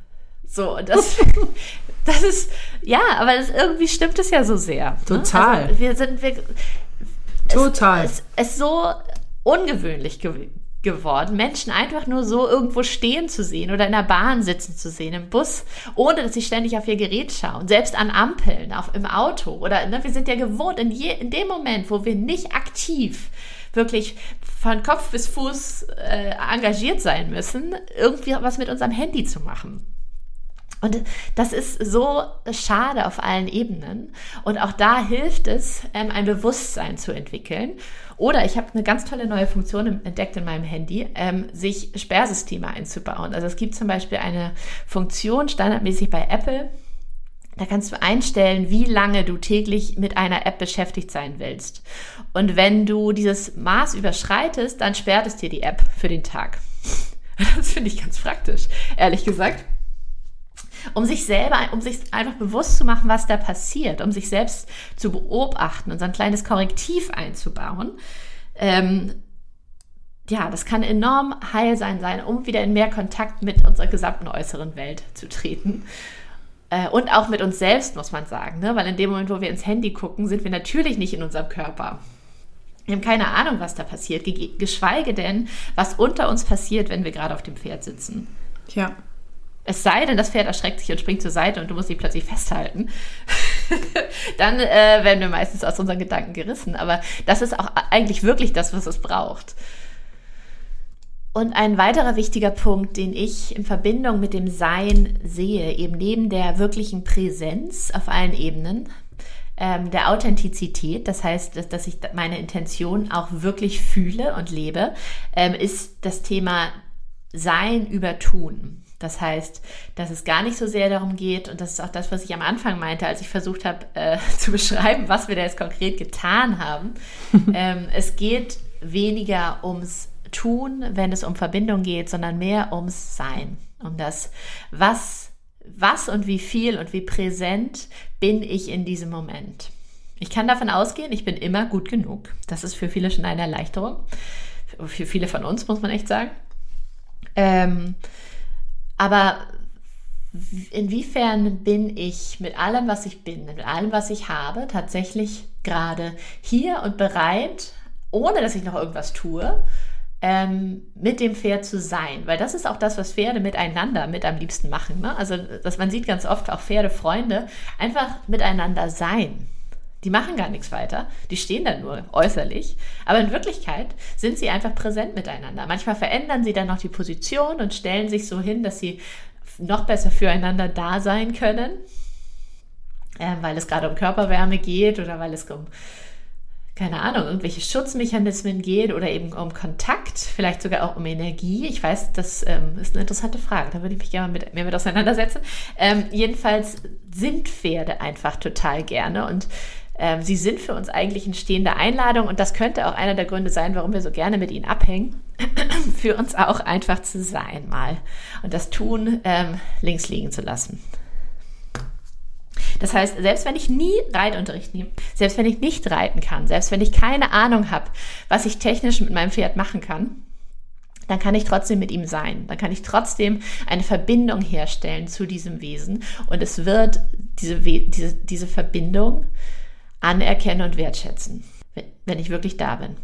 So, und das, das ist, ja, aber das, irgendwie stimmt es ja so sehr. Ne? Total. Also wir sind, wir, Total. Es, es, ist so ungewöhnlich gewesen geworden, Menschen einfach nur so irgendwo stehen zu sehen oder in der Bahn sitzen zu sehen, im Bus, ohne dass sie ständig auf ihr Gerät schauen, selbst an Ampeln, auf, im Auto oder ne, wir sind ja gewohnt, in, je, in dem Moment, wo wir nicht aktiv wirklich von Kopf bis Fuß äh, engagiert sein müssen, irgendwie was mit unserem Handy zu machen. Und das ist so schade auf allen Ebenen. Und auch da hilft es, ähm, ein Bewusstsein zu entwickeln. Oder ich habe eine ganz tolle neue Funktion entdeckt in meinem Handy, ähm, sich Sperrsysteme einzubauen. Also es gibt zum Beispiel eine Funktion standardmäßig bei Apple. Da kannst du einstellen, wie lange du täglich mit einer App beschäftigt sein willst. Und wenn du dieses Maß überschreitest, dann sperrt es dir die App für den Tag. Das finde ich ganz praktisch, ehrlich gesagt um sich selber, um sich einfach bewusst zu machen, was da passiert, um sich selbst zu beobachten und so ein kleines Korrektiv einzubauen. Ähm, ja, das kann enorm heilsam sein, um wieder in mehr Kontakt mit unserer gesamten äußeren Welt zu treten. Äh, und auch mit uns selbst, muss man sagen. Ne? Weil in dem Moment, wo wir ins Handy gucken, sind wir natürlich nicht in unserem Körper. Wir haben keine Ahnung, was da passiert, geschweige denn, was unter uns passiert, wenn wir gerade auf dem Pferd sitzen. Ja. Es sei denn, das Pferd erschreckt sich und springt zur Seite und du musst dich plötzlich festhalten. Dann äh, werden wir meistens aus unseren Gedanken gerissen. Aber das ist auch eigentlich wirklich das, was es braucht. Und ein weiterer wichtiger Punkt, den ich in Verbindung mit dem Sein sehe, eben neben der wirklichen Präsenz auf allen Ebenen, ähm, der Authentizität, das heißt, dass, dass, ich meine Intention auch wirklich fühle und lebe, ähm, ist das Thema Sein über Tun. Das heißt, dass es gar nicht so sehr darum geht, und das ist auch das, was ich am Anfang meinte, als ich versucht habe äh, zu beschreiben, was wir da jetzt konkret getan haben. ähm, es geht weniger ums Tun, wenn es um Verbindung geht, sondern mehr ums Sein. Um das, was, was und wie viel und wie präsent bin ich in diesem Moment. Ich kann davon ausgehen, ich bin immer gut genug. Das ist für viele schon eine Erleichterung. Für viele von uns, muss man echt sagen. Ähm, aber inwiefern bin ich mit allem, was ich bin, mit allem, was ich habe, tatsächlich gerade hier und bereit, ohne dass ich noch irgendwas tue, ähm, mit dem Pferd zu sein. Weil das ist auch das, was Pferde miteinander mit am liebsten machen. Ne? Also dass man sieht ganz oft auch Pferdefreunde einfach miteinander sein. Die machen gar nichts weiter. Die stehen dann nur äußerlich. Aber in Wirklichkeit sind sie einfach präsent miteinander. Manchmal verändern sie dann noch die Position und stellen sich so hin, dass sie noch besser füreinander da sein können, äh, weil es gerade um Körperwärme geht oder weil es um, keine Ahnung, irgendwelche Schutzmechanismen geht oder eben um Kontakt, vielleicht sogar auch um Energie. Ich weiß, das ähm, ist eine interessante Frage, da würde ich mich gerne mit, mehr mit auseinandersetzen. Ähm, jedenfalls sind Pferde einfach total gerne und ähm, sie sind für uns eigentlich eine stehende Einladung und das könnte auch einer der Gründe sein, warum wir so gerne mit ihnen abhängen, für uns auch einfach zu sein mal und das Tun ähm, links liegen zu lassen. Das heißt, selbst wenn ich nie Reitunterricht nehme, selbst wenn ich nicht reiten kann, selbst wenn ich keine Ahnung habe, was ich technisch mit meinem Pferd machen kann, dann kann ich trotzdem mit ihm sein. Dann kann ich trotzdem eine Verbindung herstellen zu diesem Wesen. Und es wird diese, diese, diese Verbindung anerkennen und wertschätzen, wenn ich wirklich da bin.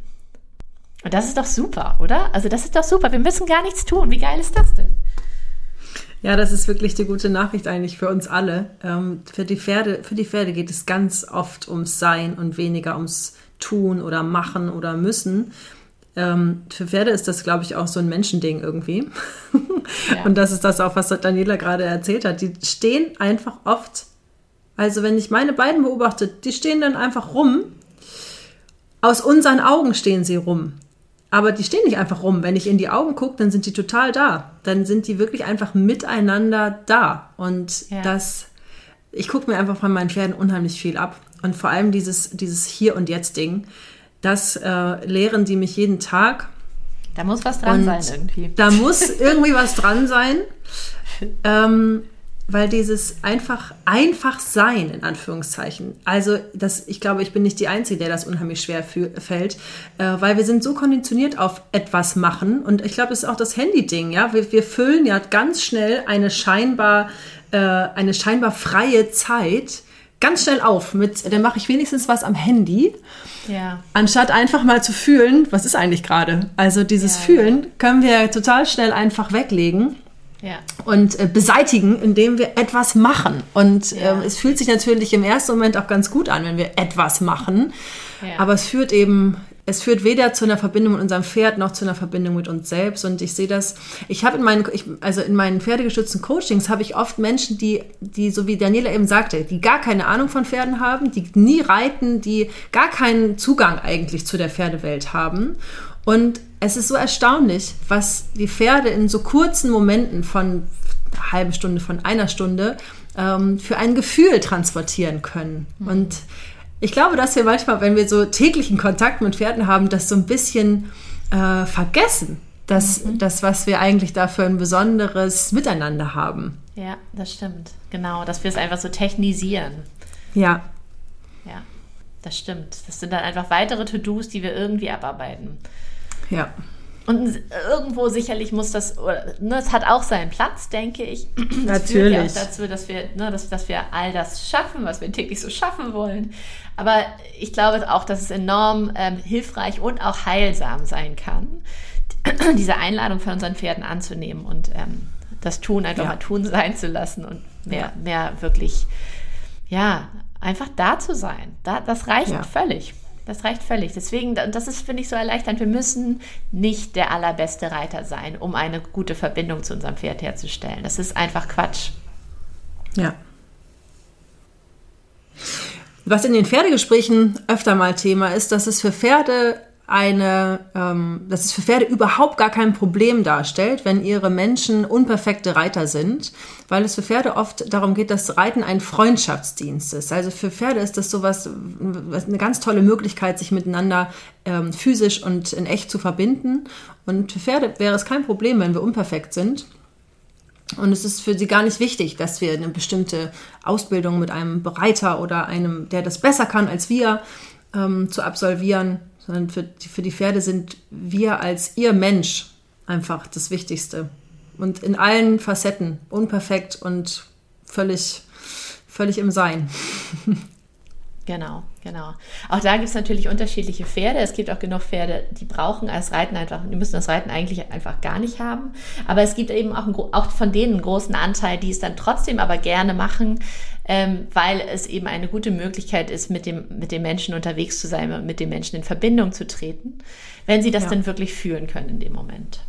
Und das ist doch super, oder? Also das ist doch super. Wir müssen gar nichts tun. Wie geil ist das denn? Ja, das ist wirklich die gute Nachricht eigentlich für uns alle. Ähm, für, die Pferde, für die Pferde geht es ganz oft ums Sein und weniger ums Tun oder Machen oder Müssen. Ähm, für Pferde ist das, glaube ich, auch so ein Menschending irgendwie. Ja. Und das ist das auch, was Daniela gerade erzählt hat. Die stehen einfach oft also wenn ich meine beiden beobachte, die stehen dann einfach rum. Aus unseren Augen stehen sie rum. aber die stehen nicht einfach rum. Wenn ich in die Augen gucke, dann sind die total da. Dann sind die wirklich einfach miteinander da. Und ja. das, ich gucke mir einfach von meinen Pferden unheimlich viel ab. Und vor allem dieses, dieses Hier und Jetzt-Ding, das äh, lehren die mich jeden Tag. Da muss was dran und sein irgendwie. Da muss irgendwie was dran sein. Ähm, weil dieses einfach, einfach sein, in Anführungszeichen. Also, das, ich glaube, ich bin nicht die Einzige, der das unheimlich schwer fällt, äh, weil wir sind so konditioniert auf etwas machen. Und ich glaube, es ist auch das Handy-Ding, ja. Wir, wir füllen ja ganz schnell eine scheinbar, äh, eine scheinbar freie Zeit ganz schnell auf mit, dann mache ich wenigstens was am Handy. Ja. Anstatt einfach mal zu fühlen, was ist eigentlich gerade? Also dieses ja, Fühlen können wir total schnell einfach weglegen ja. und äh, beseitigen, indem wir etwas machen. Und ja. äh, es fühlt sich natürlich im ersten Moment auch ganz gut an, wenn wir etwas machen. Ja. Aber es führt eben, es führt weder zu einer Verbindung mit unserem Pferd noch zu einer Verbindung mit uns selbst. Und ich sehe das, ich habe in meinen, ich, also in meinen pferdegestützten Coachings habe ich oft Menschen, die, die, so wie Daniela eben sagte, die gar keine Ahnung von Pferden haben, die nie reiten, die gar keinen Zugang eigentlich zu der Pferdewelt haben. Und es ist so erstaunlich, was die Pferde in so kurzen Momenten von einer halben Stunde, von einer Stunde ähm, für ein Gefühl transportieren können. Mhm. Und ich glaube, dass wir manchmal, wenn wir so täglichen Kontakt mit Pferden haben, das so ein bisschen äh, vergessen, dass mhm. das, was wir eigentlich da für ein besonderes Miteinander haben. Ja, das stimmt. Genau, dass wir es einfach so technisieren. Ja. Ja, das stimmt. Das sind dann einfach weitere To-Dos, die wir irgendwie abarbeiten. Ja. Und irgendwo sicherlich muss das, ne, es hat auch seinen Platz, denke ich. Das Natürlich. führt ja auch dazu, dass wir, ne, dass, dass wir all das schaffen, was wir täglich so schaffen wollen. Aber ich glaube auch, dass es enorm ähm, hilfreich und auch heilsam sein kann, diese Einladung von unseren Pferden anzunehmen und ähm, das Tun einfach ja. mal tun sein zu lassen und mehr, ja. mehr wirklich, ja, einfach da zu sein. Da, das reicht ja. völlig. Das reicht völlig. Deswegen, das ist, finde ich, so erleichternd. Wir müssen nicht der allerbeste Reiter sein, um eine gute Verbindung zu unserem Pferd herzustellen. Das ist einfach Quatsch. Ja. Was in den Pferdegesprächen öfter mal Thema ist, dass es für Pferde eine, ähm, dass es für Pferde überhaupt gar kein Problem darstellt, wenn ihre Menschen unperfekte Reiter sind, weil es für Pferde oft darum geht, dass Reiten ein Freundschaftsdienst ist. Also für Pferde ist das sowas, eine ganz tolle Möglichkeit, sich miteinander ähm, physisch und in echt zu verbinden. Und für Pferde wäre es kein Problem, wenn wir unperfekt sind. Und es ist für sie gar nicht wichtig, dass wir eine bestimmte Ausbildung mit einem Bereiter oder einem, der das besser kann als wir, ähm, zu absolvieren sondern für die, für die Pferde sind wir als ihr Mensch einfach das Wichtigste. Und in allen Facetten, unperfekt und völlig, völlig im Sein. Genau, genau. Auch da gibt es natürlich unterschiedliche Pferde. Es gibt auch genug Pferde, die brauchen als Reiten einfach, die müssen das Reiten eigentlich einfach gar nicht haben. Aber es gibt eben auch, auch von denen einen großen Anteil, die es dann trotzdem aber gerne machen, ähm, weil es eben eine gute Möglichkeit ist, mit dem, mit dem Menschen unterwegs zu sein und mit dem Menschen in Verbindung zu treten, wenn sie das ja. dann wirklich fühlen können in dem Moment.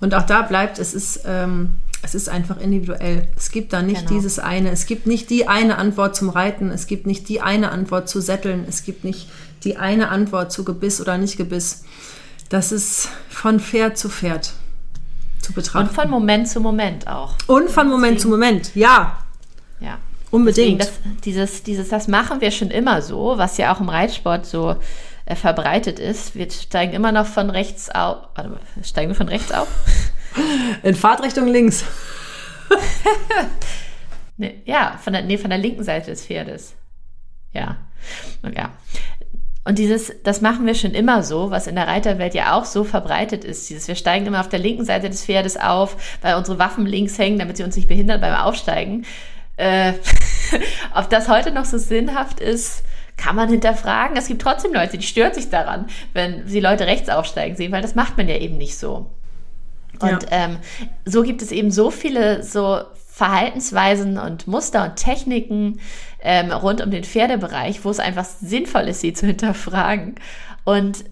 Und auch da bleibt, es ist, ähm, es ist einfach individuell. Es gibt da nicht genau. dieses eine, es gibt nicht die eine Antwort zum Reiten, es gibt nicht die eine Antwort zu Sätteln, es gibt nicht die eine Antwort zu Gebiss oder nicht Gebiss. Das ist von Pferd zu Pferd zu betrachten. Und von Moment zu Moment auch. Und von Moment Deswegen. zu Moment, ja. Ja. Unbedingt. das, dieses, dieses, das machen wir schon immer so, was ja auch im Reitsport so äh, verbreitet ist. Wir steigen immer noch von rechts auf. Warte mal, steigen wir von rechts auf? In Fahrtrichtung links. nee, ja, von der, nee, von der linken Seite des Pferdes. Ja. Und ja. Und dieses, das machen wir schon immer so, was in der Reiterwelt ja auch so verbreitet ist. Dieses, wir steigen immer auf der linken Seite des Pferdes auf, weil unsere Waffen links hängen, damit sie uns nicht behindern beim Aufsteigen. Äh, ob das heute noch so sinnhaft ist, kann man hinterfragen. Es gibt trotzdem Leute, die stören sich daran, wenn sie Leute rechts aufsteigen sehen, weil das macht man ja eben nicht so. Und ja. ähm, so gibt es eben so viele so Verhaltensweisen und Muster und Techniken ähm, rund um den Pferdebereich, wo es einfach sinnvoll ist, sie zu hinterfragen. Und äh,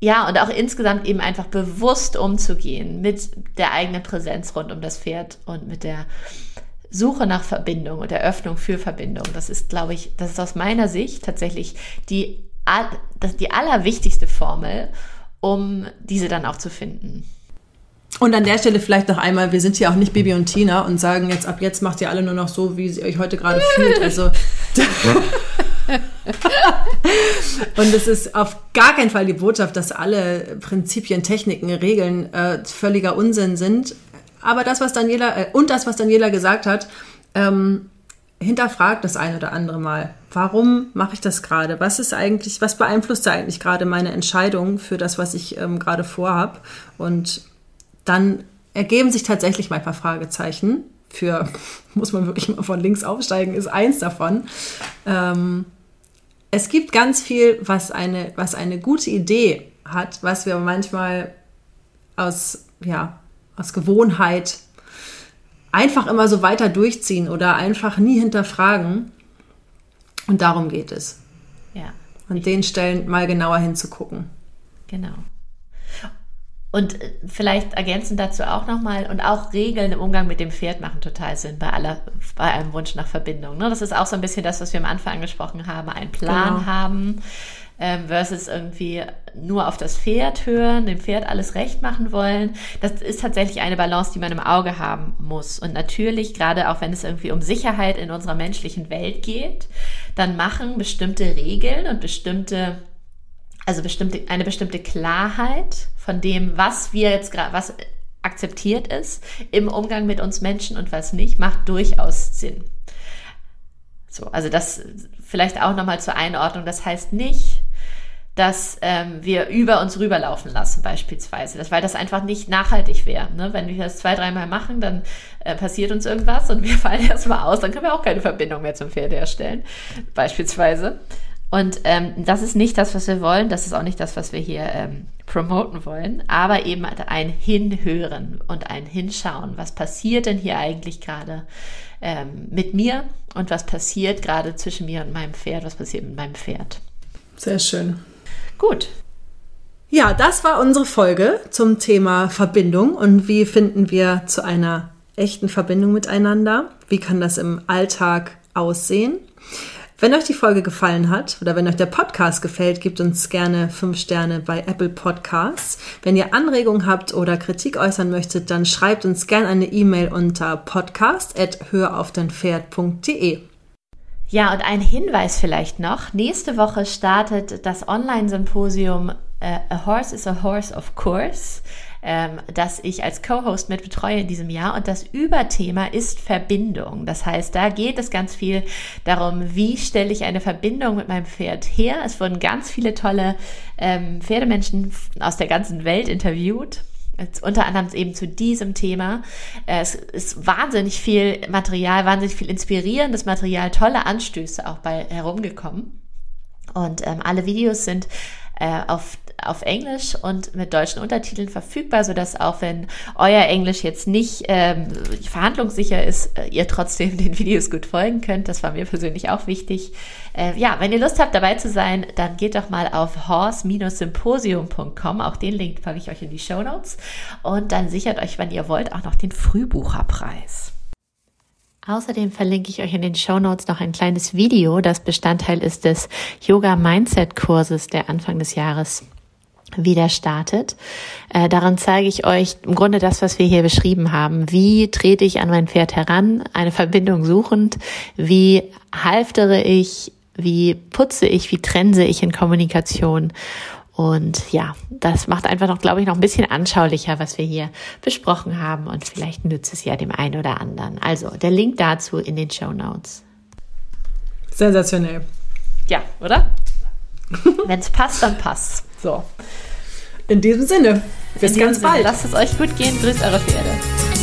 ja, und auch insgesamt eben einfach bewusst umzugehen mit der eigenen Präsenz rund um das Pferd und mit der Suche nach Verbindung und Eröffnung für Verbindung. Das ist, glaube ich, das ist aus meiner Sicht tatsächlich die die allerwichtigste Formel, um diese dann auch zu finden. Und an der Stelle vielleicht noch einmal, wir sind hier auch nicht Bibi und Tina und sagen jetzt, ab jetzt macht ihr alle nur noch so, wie ihr euch heute gerade fühlt. Also. und es ist auf gar keinen Fall die Botschaft, dass alle Prinzipien, Techniken, Regeln äh, völliger Unsinn sind. Aber das, was Daniela, äh, und das, was Daniela gesagt hat, ähm, hinterfragt das ein oder andere Mal. Warum mache ich das gerade? Was ist eigentlich, was beeinflusst eigentlich gerade meine Entscheidung für das, was ich ähm, gerade vorhab? Und dann ergeben sich tatsächlich mal ein paar Fragezeichen. Für, muss man wirklich mal von links aufsteigen, ist eins davon. Ähm, es gibt ganz viel, was eine, was eine gute Idee hat, was wir manchmal aus, ja, aus Gewohnheit einfach immer so weiter durchziehen oder einfach nie hinterfragen. Und darum geht es. Ja. An den Stellen mal genauer hinzugucken. Genau. Und äh, vielleicht ergänzend dazu auch nochmal, und auch Regeln im Umgang mit dem Pferd machen total Sinn bei aller, bei einem Wunsch nach Verbindung. Ne? Das ist auch so ein bisschen das, was wir am Anfang angesprochen haben, einen Plan genau. haben ähm, versus irgendwie nur auf das Pferd hören, dem Pferd alles recht machen wollen. Das ist tatsächlich eine Balance, die man im Auge haben muss. Und natürlich, gerade auch wenn es irgendwie um Sicherheit in unserer menschlichen Welt geht, dann machen bestimmte Regeln und bestimmte also bestimmte, eine bestimmte Klarheit von dem, was wir jetzt gerade, was akzeptiert ist im Umgang mit uns Menschen und was nicht, macht durchaus Sinn. So, also das vielleicht auch nochmal zur Einordnung. Das heißt nicht, dass ähm, wir über uns rüberlaufen lassen, beispielsweise. Das, weil das einfach nicht nachhaltig wäre. Ne? Wenn wir das zwei, dreimal machen, dann äh, passiert uns irgendwas und wir fallen erstmal aus, dann können wir auch keine Verbindung mehr zum Pferd herstellen, beispielsweise. Und ähm, das ist nicht das, was wir wollen. Das ist auch nicht das, was wir hier ähm, promoten wollen. Aber eben ein Hinhören und ein Hinschauen. Was passiert denn hier eigentlich gerade ähm, mit mir? Und was passiert gerade zwischen mir und meinem Pferd? Was passiert mit meinem Pferd? Sehr schön. Gut. Ja, das war unsere Folge zum Thema Verbindung und wie finden wir zu einer echten Verbindung miteinander? Wie kann das im Alltag aussehen? Wenn euch die Folge gefallen hat oder wenn euch der Podcast gefällt, gebt uns gerne 5 Sterne bei Apple Podcasts. Wenn ihr Anregungen habt oder Kritik äußern möchtet, dann schreibt uns gerne eine E-Mail unter podcast.höraufdeinpferd.de. Ja, und ein Hinweis vielleicht noch. Nächste Woche startet das Online-Symposium uh, A Horse is a Horse of Course ähm, das ich als Co-Host mit betreue in diesem Jahr. Und das Überthema ist Verbindung. Das heißt, da geht es ganz viel darum, wie stelle ich eine Verbindung mit meinem Pferd her. Es wurden ganz viele tolle ähm, Pferdemenschen aus der ganzen Welt interviewt. Unter anderem eben zu diesem Thema. Es ist wahnsinnig viel Material, wahnsinnig viel inspirierendes Material, tolle Anstöße auch bei herumgekommen. Und ähm, alle Videos sind äh, auf auf Englisch und mit deutschen Untertiteln verfügbar, sodass auch wenn euer Englisch jetzt nicht ähm, verhandlungssicher ist, äh, ihr trotzdem den Videos gut folgen könnt. Das war mir persönlich auch wichtig. Äh, ja, wenn ihr Lust habt, dabei zu sein, dann geht doch mal auf horse-symposium.com. Auch den Link packe ich euch in die Show Notes. Und dann sichert euch, wenn ihr wollt, auch noch den Frühbucherpreis. Außerdem verlinke ich euch in den Show Notes noch ein kleines Video, das Bestandteil ist des Yoga Mindset Kurses, der Anfang des Jahres wieder startet. Äh, daran zeige ich euch im Grunde das, was wir hier beschrieben haben. Wie trete ich an mein Pferd heran, eine Verbindung suchend? Wie halftere ich? Wie putze ich? Wie trense ich in Kommunikation? Und ja, das macht einfach noch, glaube ich, noch ein bisschen anschaulicher, was wir hier besprochen haben. Und vielleicht nützt es ja dem einen oder anderen. Also der Link dazu in den Show Notes. Sensationell. Ja, oder? Wenn es passt, dann passt. So. In diesem Sinne, bis In ganz Sinne, bald. Lasst es euch gut gehen. Grüßt eure Pferde.